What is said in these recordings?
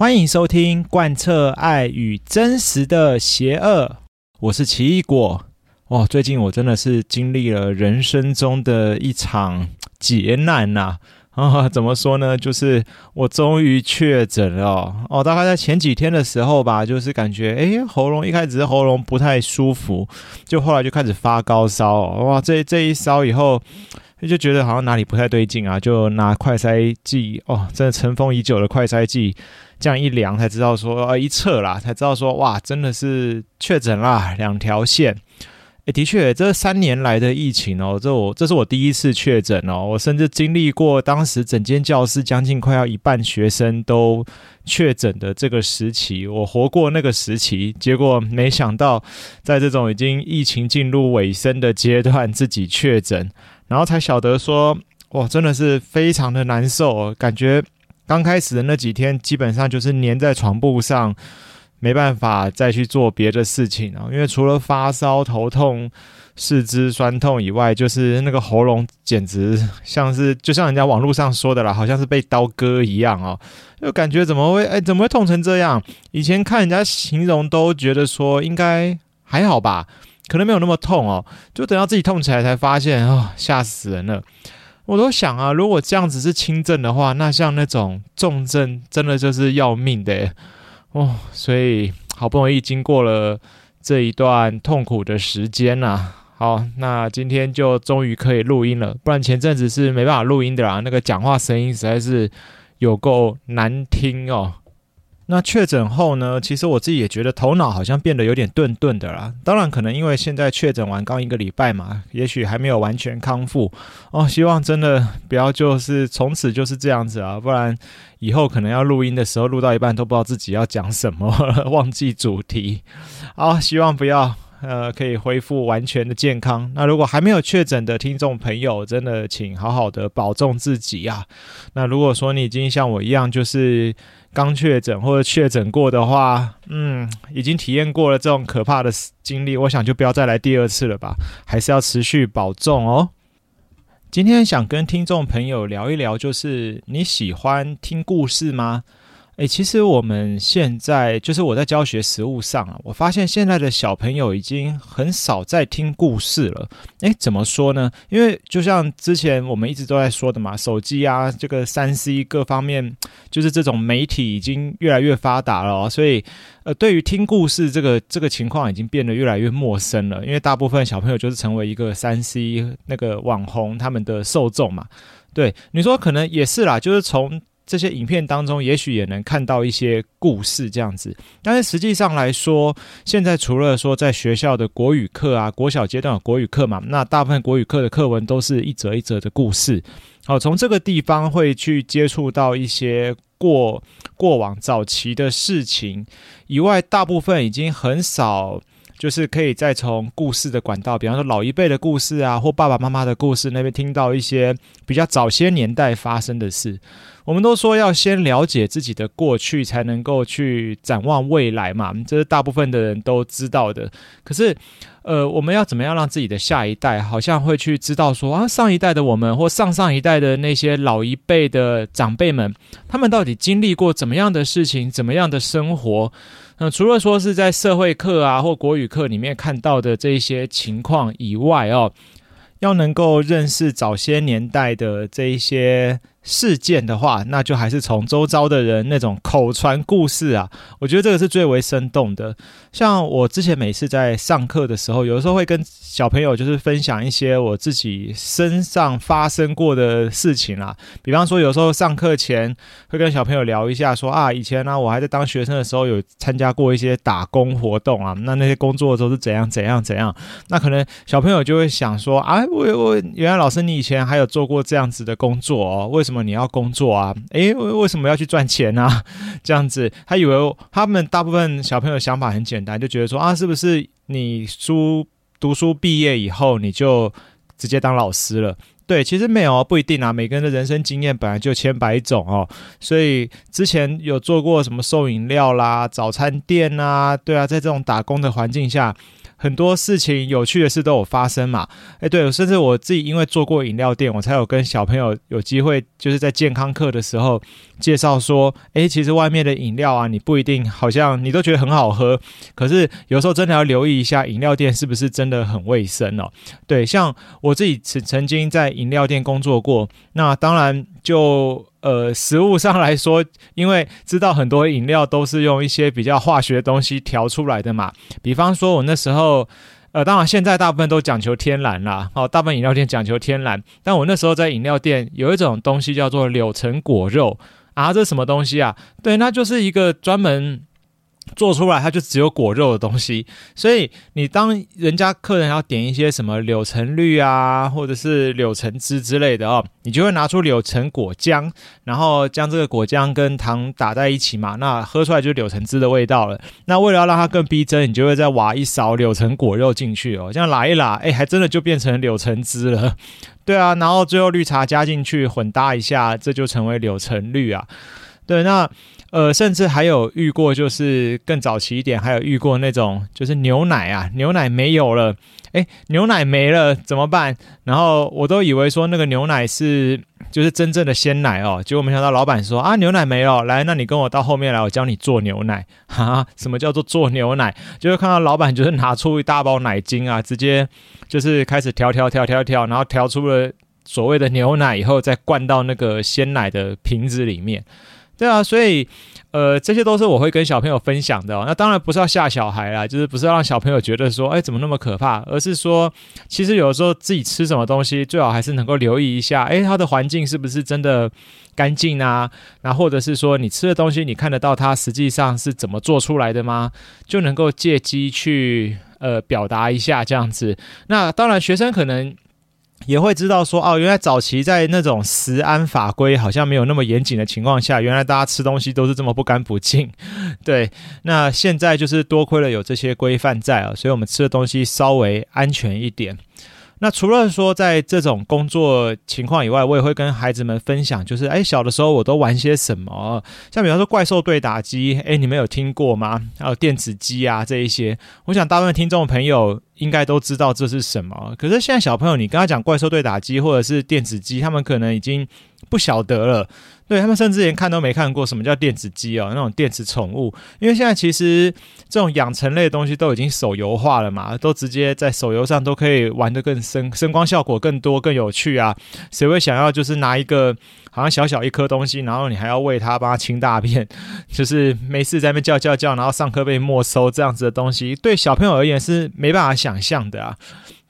欢迎收听贯彻爱与真实的邪恶，我是奇异果。哇，最近我真的是经历了人生中的一场劫难呐！啊，怎么说呢？就是我终于确诊了哦。大概在前几天的时候吧，就是感觉诶，喉咙一开始是喉咙不太舒服，就后来就开始发高烧哦。哇，这这一烧以后。就觉得好像哪里不太对劲啊，就拿快筛剂哦，真的尘封已久的快筛剂，这样一量才知道说，呃，一测啦才知道说，哇，真的是确诊啦，两条线。诶，的确，这三年来的疫情哦，这我这是我第一次确诊哦，我甚至经历过当时整间教室将近快要一半学生都确诊的这个时期，我活过那个时期，结果没想到在这种已经疫情进入尾声的阶段，自己确诊。然后才晓得说，哇，真的是非常的难受，感觉刚开始的那几天，基本上就是黏在床铺上，没办法再去做别的事情啊。因为除了发烧、头痛、四肢酸痛以外，就是那个喉咙简直像是，就像人家网络上说的啦，好像是被刀割一样哦，就感觉怎么会，哎，怎么会痛成这样？以前看人家形容都觉得说应该还好吧。可能没有那么痛哦，就等到自己痛起来才发现，哦，吓死人了！我都想啊，如果这样子是轻症的话，那像那种重症，真的就是要命的哦。所以好不容易经过了这一段痛苦的时间呐，啊，好，那今天就终于可以录音了，不然前阵子是没办法录音的啦，那个讲话声音实在是有够难听哦。那确诊后呢，其实我自己也觉得头脑好像变得有点钝钝的啦。当然，可能因为现在确诊完刚一个礼拜嘛，也许还没有完全康复哦。希望真的不要就是从此就是这样子啊，不然以后可能要录音的时候录到一半都不知道自己要讲什么，忘记主题。好，希望不要。呃，可以恢复完全的健康。那如果还没有确诊的听众朋友，真的请好好的保重自己啊。那如果说你已经像我一样，就是刚确诊或者确诊过的话，嗯，已经体验过了这种可怕的经历，我想就不要再来第二次了吧。还是要持续保重哦。今天想跟听众朋友聊一聊，就是你喜欢听故事吗？诶，其实我们现在就是我在教学实务上啊，我发现现在的小朋友已经很少在听故事了。诶，怎么说呢？因为就像之前我们一直都在说的嘛，手机啊，这个三 C 各方面，就是这种媒体已经越来越发达了，所以呃，对于听故事这个这个情况已经变得越来越陌生了。因为大部分小朋友就是成为一个三 C 那个网红他们的受众嘛。对，你说可能也是啦，就是从。这些影片当中，也许也能看到一些故事这样子，但是实际上来说，现在除了说在学校的国语课啊，国小阶段的国语课嘛，那大部分国语课的课文都是一则一则的故事。好，从这个地方会去接触到一些过过往早期的事情以外，大部分已经很少。就是可以再从故事的管道，比方说老一辈的故事啊，或爸爸妈妈的故事那边听到一些比较早些年代发生的事。我们都说要先了解自己的过去，才能够去展望未来嘛，这是大部分的人都知道的。可是，呃，我们要怎么样让自己的下一代好像会去知道说啊，上一代的我们或上上一代的那些老一辈的长辈们，他们到底经历过怎么样的事情，怎么样的生活？那除了说是在社会课啊或国语课里面看到的这些情况以外哦，要能够认识早些年代的这一些。事件的话，那就还是从周遭的人那种口传故事啊，我觉得这个是最为生动的。像我之前每次在上课的时候，有的时候会跟小朋友就是分享一些我自己身上发生过的事情啊。比方说，有时候上课前会跟小朋友聊一下说，啊，以前呢、我还在当学生的时候，有参加过一些打工活动啊。那那些工作都是怎样怎样怎样。那可能小朋友就会想说，啊，我我原来老师你以前还有做过这样子的工作哦，为什？什么你要工作啊？诶，为为什么要去赚钱啊？这样子，他以为他们大部分小朋友想法很简单，就觉得说啊，是不是你书读书毕业以后你就直接当老师了？对，其实没有，不一定啊。每个人的人生经验本来就千百种哦，所以之前有做过什么送饮料啦、早餐店啊，对啊，在这种打工的环境下。很多事情有趣的事都有发生嘛。哎，对，甚至我自己因为做过饮料店，我才有跟小朋友有机会，就是在健康课的时候介绍说，哎，其实外面的饮料啊，你不一定好像你都觉得很好喝，可是有时候真的要留意一下饮料店是不是真的很卫生哦。对，像我自己曾曾经在饮料店工作过，那当然就。呃，食物上来说，因为知道很多饮料都是用一些比较化学的东西调出来的嘛。比方说，我那时候，呃，当然现在大部分都讲求天然啦，哦，大部分饮料店讲求天然。但我那时候在饮料店有一种东西叫做柳橙果肉啊，这是什么东西啊？对，那就是一个专门。做出来它就只有果肉的东西，所以你当人家客人要点一些什么柳橙绿啊，或者是柳橙汁之类的哦，你就会拿出柳橙果浆，然后将这个果浆跟糖打在一起嘛，那喝出来就是柳橙汁的味道了。那为了要让它更逼真，你就会再挖一勺柳橙果肉进去哦，这样拉一拉，哎，还真的就变成柳橙汁了。对啊，然后最后绿茶加进去混搭一下，这就成为柳橙绿啊。对，那。呃，甚至还有遇过，就是更早期一点，还有遇过那种，就是牛奶啊，牛奶没有了，诶，牛奶没了怎么办？然后我都以为说那个牛奶是就是真正的鲜奶哦，结果没想到老板说啊，牛奶没了，来，那你跟我到后面来，我教你做牛奶。哈哈，什么叫做做牛奶？就会看到老板就是拿出一大包奶精啊，直接就是开始调调调调调，然后调出了所谓的牛奶以后，再灌到那个鲜奶的瓶子里面。对啊，所以，呃，这些都是我会跟小朋友分享的。那当然不是要吓小孩啦，就是不是要让小朋友觉得说，哎，怎么那么可怕？而是说，其实有的时候自己吃什么东西，最好还是能够留意一下，哎，它的环境是不是真的干净啊？那或者是说，你吃的东西，你看得到它实际上是怎么做出来的吗？就能够借机去呃表达一下这样子。那当然，学生可能。也会知道说哦，原来早期在那种食安法规好像没有那么严谨的情况下，原来大家吃东西都是这么不干不净。对，那现在就是多亏了有这些规范在啊，所以我们吃的东西稍微安全一点。那除了说在这种工作情况以外，我也会跟孩子们分享，就是哎，小的时候我都玩些什么？像比方说怪兽对打机，哎，你们有听过吗？还有电子机啊这一些，我想大部分听众朋友应该都知道这是什么。可是现在小朋友，你跟他讲怪兽对打机或者是电子机，他们可能已经不晓得了。对，他们甚至连看都没看过什么叫电子鸡哦，那种电子宠物。因为现在其实这种养成类的东西都已经手游化了嘛，都直接在手游上都可以玩得更深声光效果更多更有趣啊。谁会想要就是拿一个好像小小一颗东西，然后你还要喂它帮它清大便，就是没事在那边叫叫叫，然后上课被没收这样子的东西，对小朋友而言是没办法想象的啊。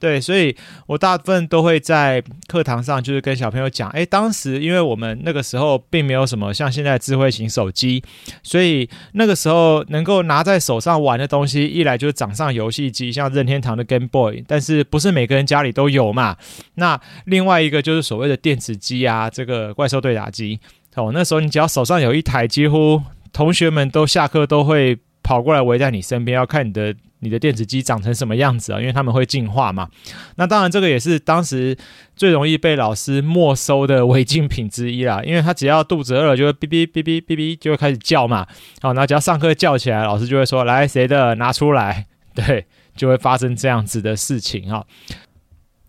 对，所以我大部分都会在课堂上，就是跟小朋友讲，哎，当时因为我们那个时候并没有什么像现在智慧型手机，所以那个时候能够拿在手上玩的东西，一来就是掌上游戏机，像任天堂的 Game Boy，但是不是每个人家里都有嘛。那另外一个就是所谓的电子机啊，这个怪兽对打机，哦，那时候你只要手上有一台，几乎同学们都下课都会跑过来围在你身边，要看你的。你的电子鸡长成什么样子啊？因为它们会进化嘛。那当然，这个也是当时最容易被老师没收的违禁品之一啦。因为他只要肚子饿了，就会哔哔哔哔哔哔，就会开始叫嘛。好，那只要上课叫起来，老师就会说：“来，谁的拿出来。”对，就会发生这样子的事情啊。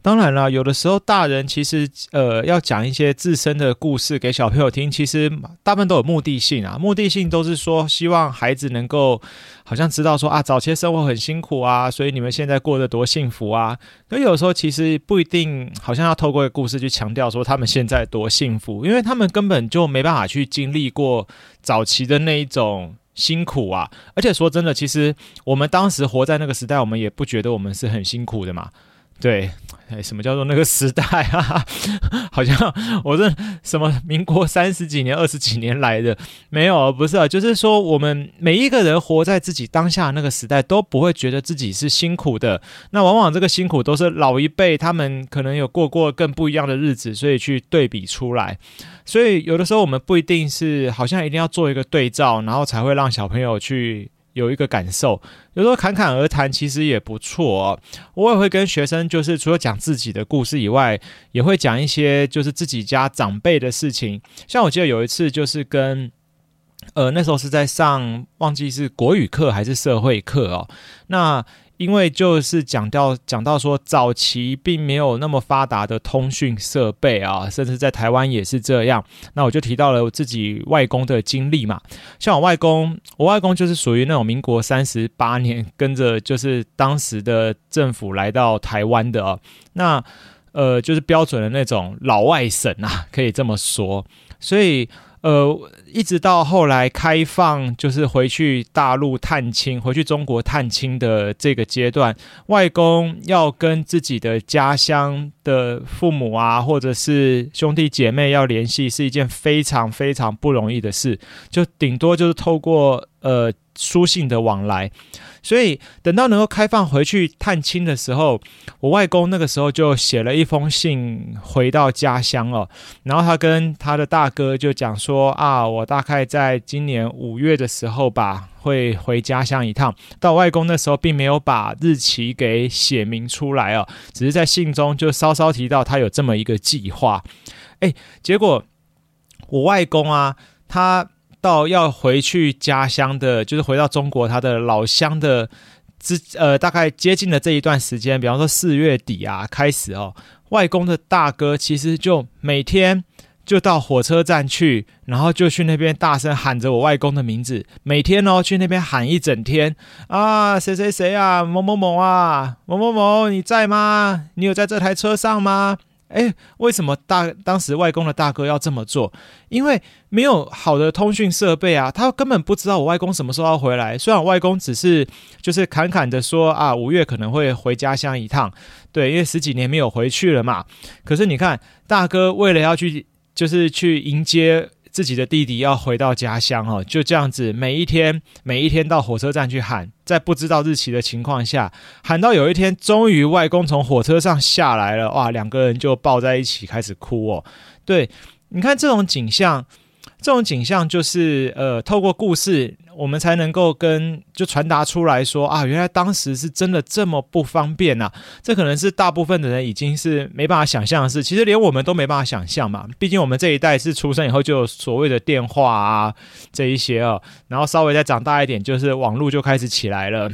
当然了，有的时候大人其实呃要讲一些自身的故事给小朋友听，其实大部分都有目的性啊。目的性都是说希望孩子能够好像知道说啊，早期生活很辛苦啊，所以你们现在过得多幸福啊。可有时候其实不一定，好像要透过一个故事去强调说他们现在多幸福，因为他们根本就没办法去经历过早期的那一种辛苦啊。而且说真的，其实我们当时活在那个时代，我们也不觉得我们是很辛苦的嘛。对。哎，什么叫做那个时代啊？好像我是什么民国三十几年、二十几年来的，没有，不是啊，就是说我们每一个人活在自己当下那个时代，都不会觉得自己是辛苦的。那往往这个辛苦都是老一辈他们可能有过过更不一样的日子，所以去对比出来。所以有的时候我们不一定是好像一定要做一个对照，然后才会让小朋友去。有一个感受，有时候侃侃而谈其实也不错哦。我也会跟学生，就是除了讲自己的故事以外，也会讲一些就是自己家长辈的事情。像我记得有一次，就是跟呃那时候是在上忘记是国语课还是社会课哦。那因为就是讲到讲到说，早期并没有那么发达的通讯设备啊，甚至在台湾也是这样。那我就提到了我自己外公的经历嘛，像我外公，我外公就是属于那种民国三十八年跟着就是当时的政府来到台湾的，那呃就是标准的那种老外省啊，可以这么说，所以。呃，一直到后来开放，就是回去大陆探亲、回去中国探亲的这个阶段，外公要跟自己的家乡的父母啊，或者是兄弟姐妹要联系，是一件非常非常不容易的事，就顶多就是透过呃书信的往来。所以等到能够开放回去探亲的时候，我外公那个时候就写了一封信回到家乡了。然后他跟他的大哥就讲说啊，我大概在今年五月的时候吧，会回家乡一趟。到外公那时候并没有把日期给写明出来哦，只是在信中就稍稍提到他有这么一个计划。哎，结果我外公啊，他。到要回去家乡的，就是回到中国他的老乡的之呃，大概接近了这一段时间，比方说四月底啊开始哦，外公的大哥其实就每天就到火车站去，然后就去那边大声喊着我外公的名字，每天哦去那边喊一整天啊，谁谁谁啊，某某某啊，某某某，你在吗？你有在这台车上吗？哎，为什么大当时外公的大哥要这么做？因为没有好的通讯设备啊，他根本不知道我外公什么时候要回来。虽然我外公只是就是侃侃的说啊，五月可能会回家乡一趟，对，因为十几年没有回去了嘛。可是你看，大哥为了要去，就是去迎接。自己的弟弟要回到家乡哦，就这样子，每一天每一天到火车站去喊，在不知道日期的情况下，喊到有一天，终于外公从火车上下来了，哇，两个人就抱在一起开始哭哦。对，你看这种景象。这种景象就是，呃，透过故事，我们才能够跟就传达出来说啊，原来当时是真的这么不方便呐、啊。这可能是大部分的人已经是没办法想象的事，其实连我们都没办法想象嘛。毕竟我们这一代是出生以后就所谓的电话啊这一些哦，然后稍微再长大一点，就是网络就开始起来了。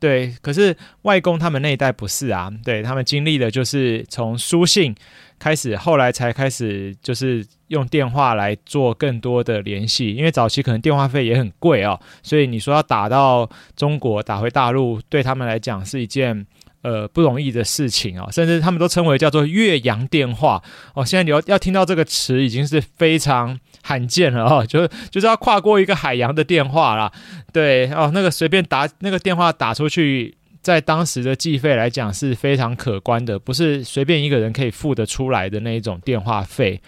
对，可是外公他们那一代不是啊，对，他们经历的就是从书信开始，后来才开始就是用电话来做更多的联系，因为早期可能电话费也很贵哦，所以你说要打到中国，打回大陆，对他们来讲是一件呃不容易的事情哦，甚至他们都称为叫做越洋电话哦。现在你要要听到这个词已经是非常。罕见了哦，就是就是要跨过一个海洋的电话啦，对哦，那个随便打那个电话打出去，在当时的计费来讲是非常可观的，不是随便一个人可以付得出来的那一种电话费。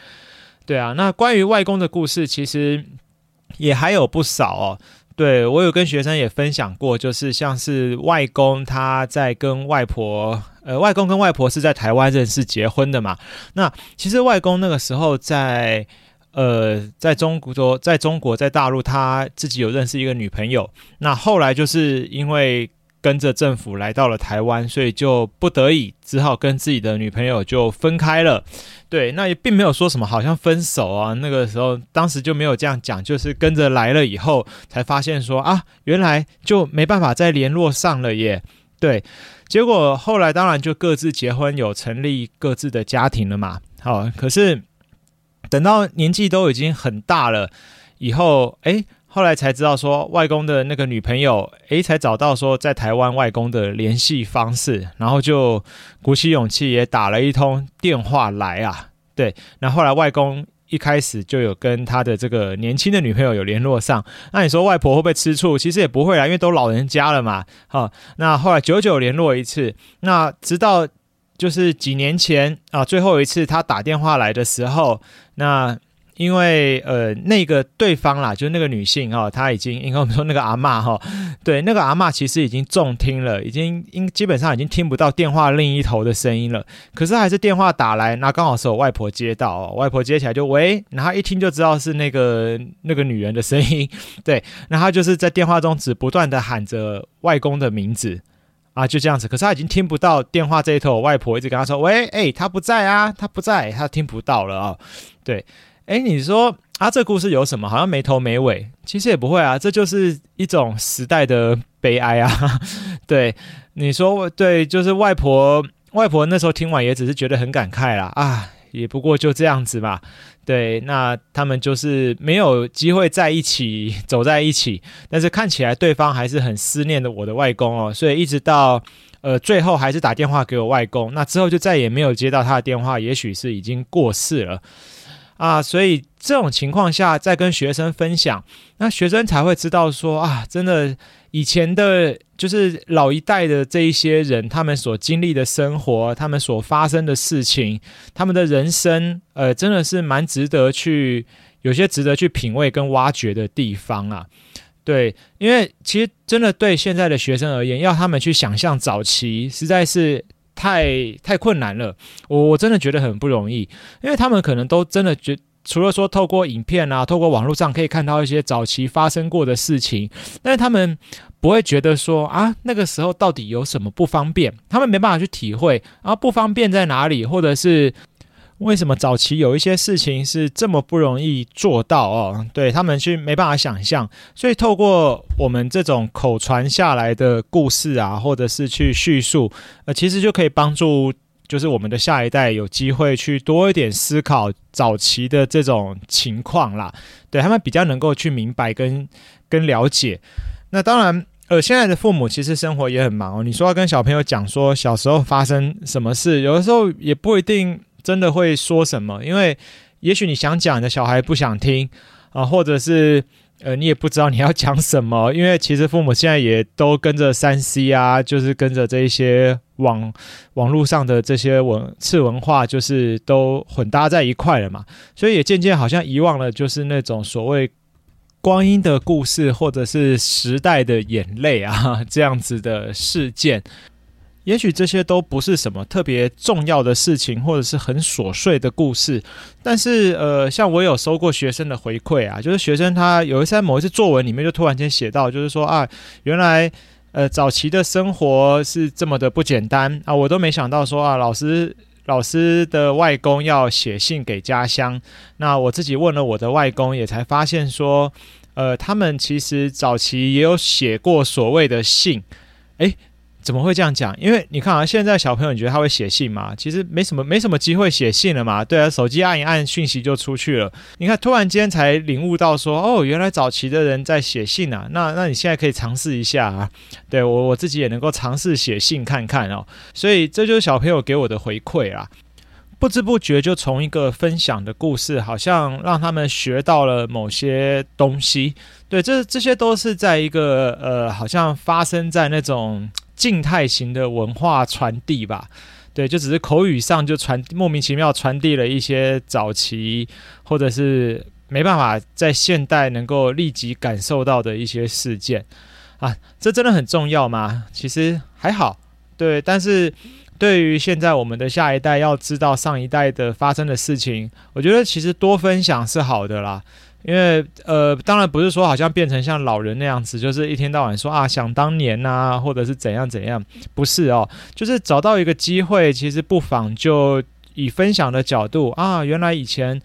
对啊，那关于外公的故事，其实也还有不少哦。对，我有跟学生也分享过，就是像是外公他在跟外婆，呃，外公跟外婆是在台湾认识结婚的嘛。那其实外公那个时候在。呃，在中国，在中国，在大陆，他自己有认识一个女朋友。那后来就是因为跟着政府来到了台湾，所以就不得已只好跟自己的女朋友就分开了。对，那也并没有说什么好像分手啊。那个时候，当时就没有这样讲，就是跟着来了以后，才发现说啊，原来就没办法再联络上了耶。对，结果后来当然就各自结婚，有成立各自的家庭了嘛。好，可是。等到年纪都已经很大了以后，哎，后来才知道说外公的那个女朋友，哎，才找到说在台湾外公的联系方式，然后就鼓起勇气也打了一通电话来啊。对，那后来外公一开始就有跟他的这个年轻的女朋友有联络上。那你说外婆会不会吃醋？其实也不会啦，因为都老人家了嘛。好，那后来久久联络一次，那直到。就是几年前啊，最后一次他打电话来的时候，那因为呃那个对方啦，就是那个女性哈，她已经应该我们说那个阿嬷哈，对，那个阿嬷其实已经重听了，已经应基本上已经听不到电话另一头的声音了。可是还是电话打来，那刚好是我外婆接到，外婆接起来就喂，然后一听就知道是那个那个女人的声音，对，那她就是在电话中只不断的喊着外公的名字。啊，就这样子，可是他已经听不到电话这一头，我外婆一直跟他说：“喂，哎、欸，他不在啊，他不在，他听不到了啊、哦。”对，哎，你说啊，这故事有什么？好像没头没尾，其实也不会啊，这就是一种时代的悲哀啊。对，你说对，就是外婆，外婆那时候听完也只是觉得很感慨啦，啊，也不过就这样子吧。对，那他们就是没有机会在一起走在一起，但是看起来对方还是很思念的我的外公哦，所以一直到呃最后还是打电话给我外公，那之后就再也没有接到他的电话，也许是已经过世了。啊，所以这种情况下再跟学生分享，那学生才会知道说啊，真的以前的，就是老一代的这一些人，他们所经历的生活，他们所发生的事情，他们的人生，呃，真的是蛮值得去，有些值得去品味跟挖掘的地方啊。对，因为其实真的对现在的学生而言，要他们去想象早期，实在是。太太困难了，我我真的觉得很不容易，因为他们可能都真的觉，除了说透过影片啊，透过网络上可以看到一些早期发生过的事情，但是他们不会觉得说啊，那个时候到底有什么不方便，他们没办法去体会，啊，不方便在哪里，或者是。为什么早期有一些事情是这么不容易做到哦？对，他们去没办法想象，所以透过我们这种口传下来的故事啊，或者是去叙述，呃，其实就可以帮助，就是我们的下一代有机会去多一点思考早期的这种情况啦。对，他们比较能够去明白跟跟了解。那当然，呃，现在的父母其实生活也很忙哦。你说要跟小朋友讲说小时候发生什么事，有的时候也不一定。真的会说什么？因为也许你想讲，你的小孩不想听啊，或者是呃，你也不知道你要讲什么。因为其实父母现在也都跟着三 C 啊，就是跟着这一些网网络上的这些文次文化，就是都混搭在一块了嘛。所以也渐渐好像遗忘了，就是那种所谓光阴的故事，或者是时代的眼泪啊，这样子的事件。也许这些都不是什么特别重要的事情，或者是很琐碎的故事，但是呃，像我有收过学生的回馈啊，就是学生他有一次在某一次作文里面就突然间写到，就是说啊，原来呃早期的生活是这么的不简单啊，我都没想到说啊，老师老师的外公要写信给家乡，那我自己问了我的外公，也才发现说，呃，他们其实早期也有写过所谓的信，诶。怎么会这样讲？因为你看啊，现在小朋友你觉得他会写信吗？其实没什么，没什么机会写信了嘛。对啊，手机按一按，讯息就出去了。你看，突然间才领悟到说，哦，原来早期的人在写信啊。那那你现在可以尝试一下啊。对，我我自己也能够尝试写信看看哦。所以这就是小朋友给我的回馈啦。不知不觉就从一个分享的故事，好像让他们学到了某些东西。对，这这些都是在一个呃，好像发生在那种。静态型的文化传递吧，对，就只是口语上就传莫名其妙传递了一些早期或者是没办法在现代能够立即感受到的一些事件啊，这真的很重要吗？其实还好，对，但是对于现在我们的下一代要知道上一代的发生的事情，我觉得其实多分享是好的啦。因为呃，当然不是说好像变成像老人那样子，就是一天到晚说啊想当年啊，或者是怎样怎样，不是哦，就是找到一个机会，其实不妨就以分享的角度啊，原来以前，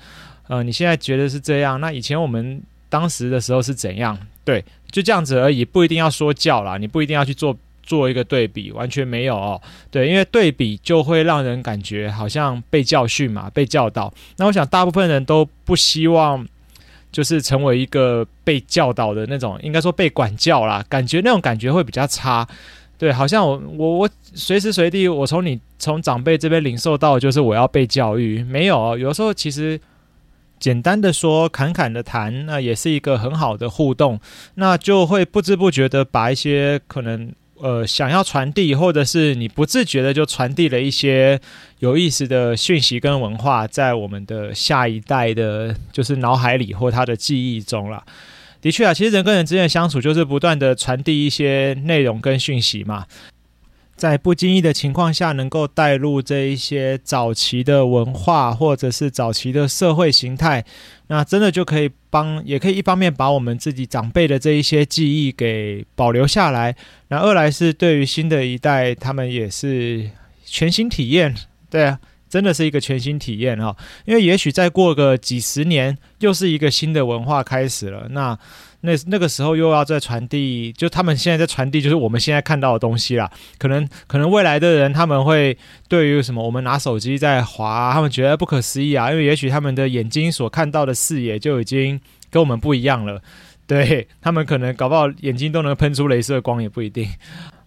呃，你现在觉得是这样，那以前我们当时的时候是怎样？对，就这样子而已，不一定要说教啦，你不一定要去做做一个对比，完全没有哦，对，因为对比就会让人感觉好像被教训嘛，被教导。那我想大部分人都不希望。就是成为一个被教导的那种，应该说被管教啦，感觉那种感觉会比较差。对，好像我我我随时随地，我从你从长辈这边领受到，就是我要被教育。没有，有时候其实简单的说，侃侃的谈，那也是一个很好的互动，那就会不知不觉的把一些可能。呃，想要传递，或者是你不自觉的就传递了一些有意思的讯息跟文化，在我们的下一代的，就是脑海里或他的记忆中了。的确啊，其实人跟人之间的相处，就是不断的传递一些内容跟讯息嘛。在不经意的情况下，能够带入这一些早期的文化，或者是早期的社会形态，那真的就可以帮，也可以一方面把我们自己长辈的这一些记忆给保留下来，那二来是对于新的一代，他们也是全新体验，对啊，真的是一个全新体验哈，因为也许再过个几十年，又是一个新的文化开始了，那。那那个时候又要再传递，就他们现在在传递，就是我们现在看到的东西啦。可能可能未来的人他们会对于什么我们拿手机在滑，他们觉得不可思议啊，因为也许他们的眼睛所看到的视野就已经跟我们不一样了。对，他们可能搞不好眼睛都能喷出镭射光，也不一定。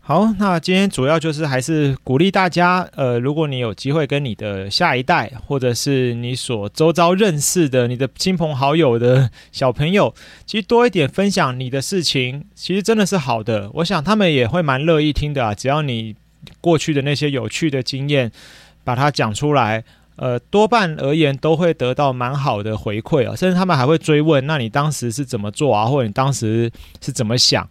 好，那今天主要就是还是鼓励大家，呃，如果你有机会跟你的下一代，或者是你所周遭认识的你的亲朋好友的小朋友，其实多一点分享你的事情，其实真的是好的。我想他们也会蛮乐意听的啊，只要你过去的那些有趣的经验，把它讲出来，呃，多半而言都会得到蛮好的回馈啊，甚至他们还会追问，那你当时是怎么做啊，或者你当时是怎么想？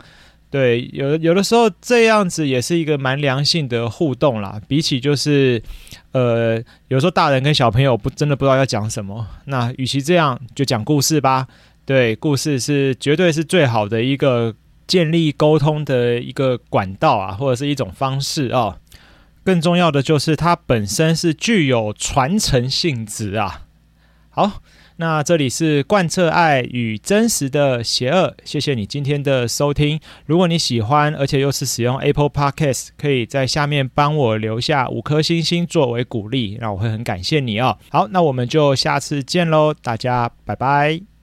对，有有的时候这样子也是一个蛮良性的互动啦。比起就是，呃，有时候大人跟小朋友不真的不知道要讲什么，那与其这样，就讲故事吧。对，故事是绝对是最好的一个建立沟通的一个管道啊，或者是一种方式啊、更重要的就是它本身是具有传承性质啊。好。那这里是贯彻爱与真实的邪恶，谢谢你今天的收听。如果你喜欢，而且又是使用 Apple Podcast，可以在下面帮我留下五颗星星作为鼓励，那我会很感谢你哦。好，那我们就下次见喽，大家拜拜。